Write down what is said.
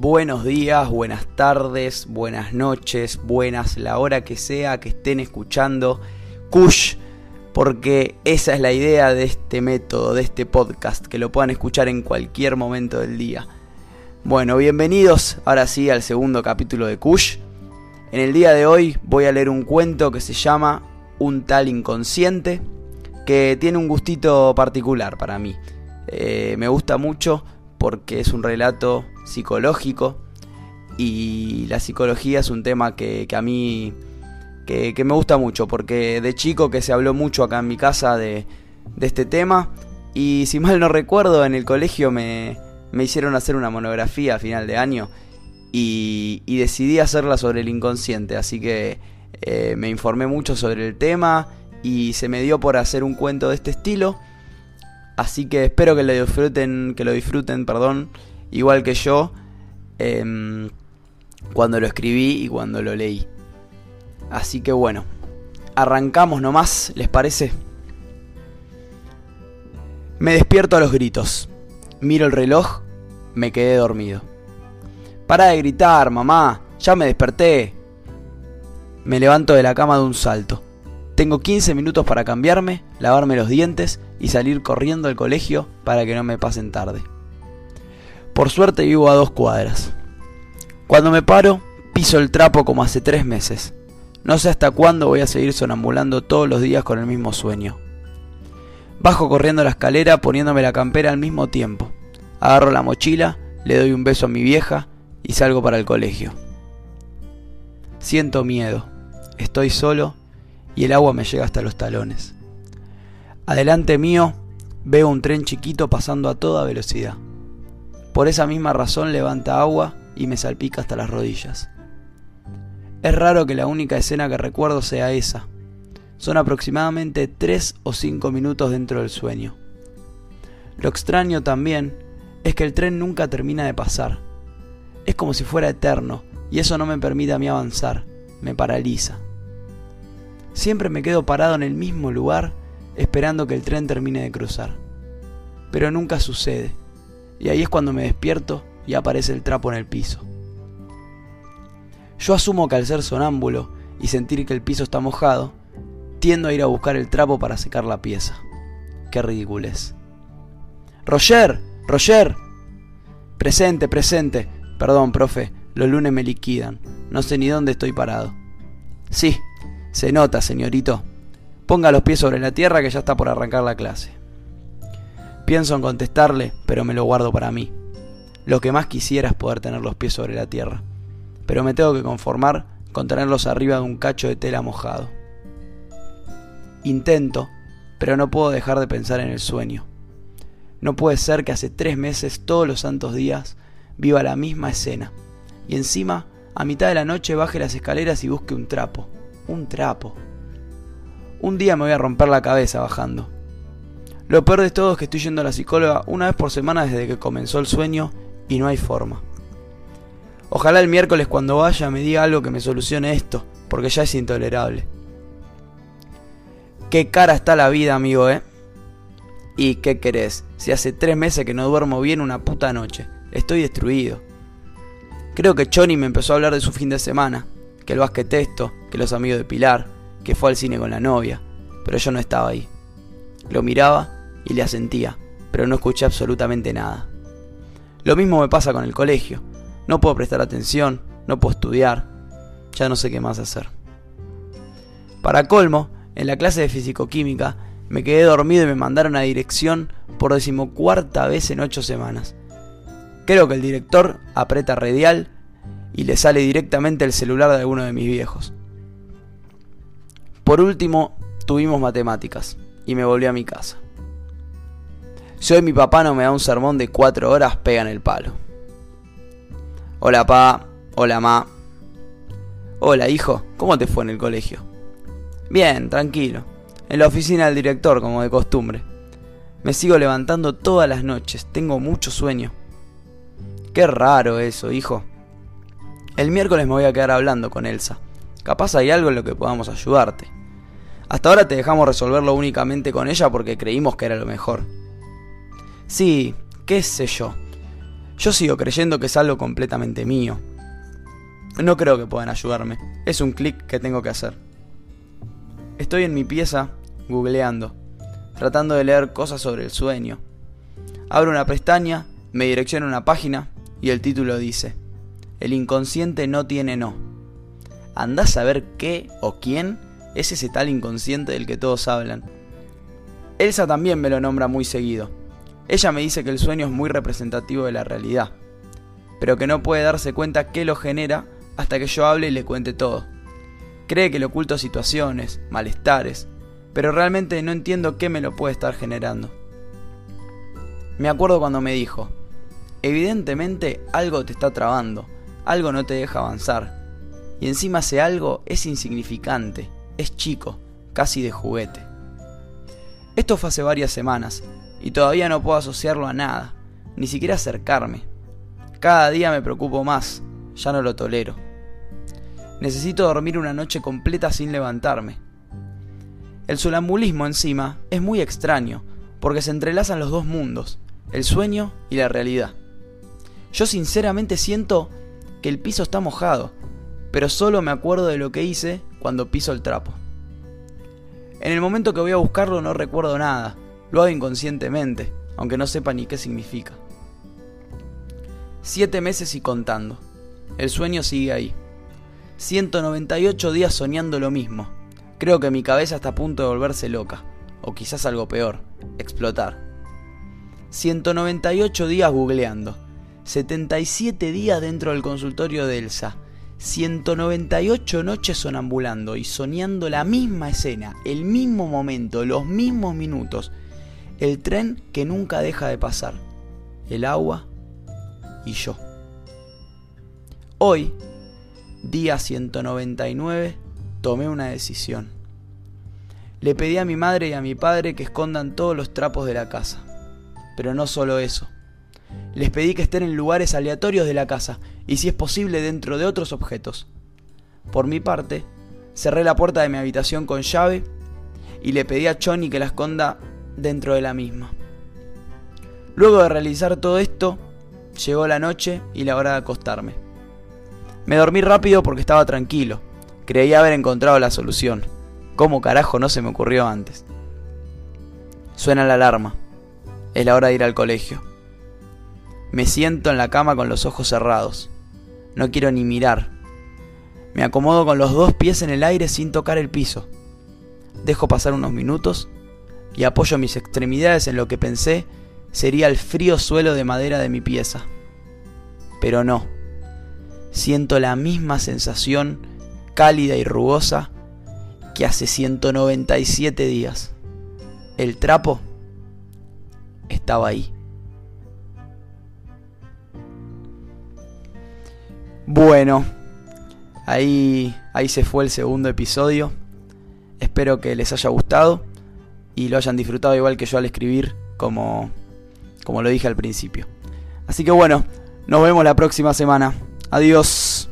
buenos días, buenas tardes, buenas noches, buenas la hora que sea que estén escuchando Kush, porque esa es la idea de este método, de este podcast, que lo puedan escuchar en cualquier momento del día. Bueno, bienvenidos ahora sí al segundo capítulo de Kush. En el día de hoy voy a leer un cuento que se llama Un tal inconsciente, que tiene un gustito particular para mí. Eh, me gusta mucho porque es un relato psicológico y la psicología es un tema que, a mí que, me gusta mucho porque de chico que se habló mucho acá en mi casa de, este tema y si mal no recuerdo en el colegio me, hicieron hacer una monografía a final de año y, decidí hacerla sobre el inconsciente así que eh, me informé mucho sobre el tema y se me dio por hacer un cuento de este estilo Así que espero que lo disfruten, que lo disfruten, perdón, igual que yo, em, cuando lo escribí y cuando lo leí. Así que bueno, arrancamos nomás, ¿les parece? Me despierto a los gritos. Miro el reloj, me quedé dormido. Para de gritar, mamá, ya me desperté. Me levanto de la cama de un salto. Tengo 15 minutos para cambiarme, lavarme los dientes y salir corriendo al colegio para que no me pasen tarde. Por suerte vivo a dos cuadras. Cuando me paro, piso el trapo como hace tres meses. No sé hasta cuándo voy a seguir sonambulando todos los días con el mismo sueño. Bajo corriendo la escalera poniéndome la campera al mismo tiempo. Agarro la mochila, le doy un beso a mi vieja y salgo para el colegio. Siento miedo. Estoy solo y el agua me llega hasta los talones. Adelante mío veo un tren chiquito pasando a toda velocidad. Por esa misma razón levanta agua y me salpica hasta las rodillas. Es raro que la única escena que recuerdo sea esa. Son aproximadamente 3 o 5 minutos dentro del sueño. Lo extraño también es que el tren nunca termina de pasar. Es como si fuera eterno y eso no me permite a mí avanzar, me paraliza. Siempre me quedo parado en el mismo lugar esperando que el tren termine de cruzar. Pero nunca sucede, y ahí es cuando me despierto y aparece el trapo en el piso. Yo asumo que al ser sonámbulo y sentir que el piso está mojado, tiendo a ir a buscar el trapo para secar la pieza. Qué ridiculez. Roger, Roger. Presente, presente. Perdón, profe, los lunes me liquidan. No sé ni dónde estoy parado. Sí, se nota, señorito. Ponga los pies sobre la tierra que ya está por arrancar la clase. Pienso en contestarle, pero me lo guardo para mí. Lo que más quisiera es poder tener los pies sobre la tierra, pero me tengo que conformar con tenerlos arriba de un cacho de tela mojado. Intento, pero no puedo dejar de pensar en el sueño. No puede ser que hace tres meses, todos los santos días, viva la misma escena, y encima, a mitad de la noche, baje las escaleras y busque un trapo. Un trapo. Un día me voy a romper la cabeza bajando. Lo peor de todo es que estoy yendo a la psicóloga una vez por semana desde que comenzó el sueño y no hay forma. Ojalá el miércoles cuando vaya me diga algo que me solucione esto, porque ya es intolerable. Qué cara está la vida, amigo, ¿eh? ¿Y qué querés? Si hace tres meses que no duermo bien una puta noche. Estoy destruido. Creo que Choni me empezó a hablar de su fin de semana, que el basquet esto, que los amigos de Pilar, que fue al cine con la novia, pero yo no estaba ahí. Lo miraba y le asentía, pero no escuché absolutamente nada. Lo mismo me pasa con el colegio. No puedo prestar atención, no puedo estudiar, ya no sé qué más hacer. Para colmo, en la clase de fisicoquímica me quedé dormido y me mandaron a dirección por decimocuarta vez en ocho semanas. Creo que el director aprieta radial y le sale directamente el celular de alguno de mis viejos. Por último, tuvimos matemáticas y me volví a mi casa. Si hoy mi papá no me da un sermón de cuatro horas, pega en el palo. Hola pa, hola ma. Hola hijo, ¿cómo te fue en el colegio? Bien, tranquilo. En la oficina del director, como de costumbre. Me sigo levantando todas las noches, tengo mucho sueño. Qué raro eso, hijo. El miércoles me voy a quedar hablando con Elsa. Capaz hay algo en lo que podamos ayudarte. Hasta ahora te dejamos resolverlo únicamente con ella porque creímos que era lo mejor. Sí, qué sé yo. Yo sigo creyendo que es algo completamente mío. No creo que puedan ayudarme. Es un clic que tengo que hacer. Estoy en mi pieza, googleando, tratando de leer cosas sobre el sueño. Abro una pestaña, me direcciona a una página y el título dice, El inconsciente no tiene no. Andás a ver qué o quién es ese tal inconsciente del que todos hablan. Elsa también me lo nombra muy seguido. Ella me dice que el sueño es muy representativo de la realidad, pero que no puede darse cuenta qué lo genera hasta que yo hable y le cuente todo. Cree que le oculto situaciones, malestares, pero realmente no entiendo qué me lo puede estar generando. Me acuerdo cuando me dijo, evidentemente algo te está trabando, algo no te deja avanzar, y encima ese algo es insignificante, es chico, casi de juguete. Esto fue hace varias semanas, y todavía no puedo asociarlo a nada, ni siquiera acercarme. Cada día me preocupo más, ya no lo tolero. Necesito dormir una noche completa sin levantarme. El sonambulismo encima es muy extraño, porque se entrelazan los dos mundos, el sueño y la realidad. Yo sinceramente siento que el piso está mojado, pero solo me acuerdo de lo que hice cuando piso el trapo. En el momento que voy a buscarlo no recuerdo nada, lo hago inconscientemente, aunque no sepa ni qué significa. Siete meses y contando. El sueño sigue ahí. 198 días soñando lo mismo. Creo que mi cabeza está a punto de volverse loca. O quizás algo peor, explotar. 198 días googleando. 77 días dentro del consultorio de Elsa. 198 noches sonambulando y soñando la misma escena, el mismo momento, los mismos minutos, el tren que nunca deja de pasar, el agua y yo. Hoy, día 199, tomé una decisión. Le pedí a mi madre y a mi padre que escondan todos los trapos de la casa. Pero no solo eso. Les pedí que estén en lugares aleatorios de la casa y si es posible dentro de otros objetos. Por mi parte, cerré la puerta de mi habitación con llave y le pedí a Johnny que la esconda dentro de la misma. Luego de realizar todo esto, llegó la noche y la hora de acostarme. Me dormí rápido porque estaba tranquilo. Creía haber encontrado la solución. ¿Cómo carajo no se me ocurrió antes? Suena la alarma. Es la hora de ir al colegio. Me siento en la cama con los ojos cerrados. No quiero ni mirar. Me acomodo con los dos pies en el aire sin tocar el piso. Dejo pasar unos minutos y apoyo mis extremidades en lo que pensé sería el frío suelo de madera de mi pieza. Pero no. Siento la misma sensación cálida y rugosa que hace 197 días. El trapo estaba ahí. Bueno, ahí, ahí se fue el segundo episodio. Espero que les haya gustado y lo hayan disfrutado igual que yo al escribir, como, como lo dije al principio. Así que bueno, nos vemos la próxima semana. Adiós.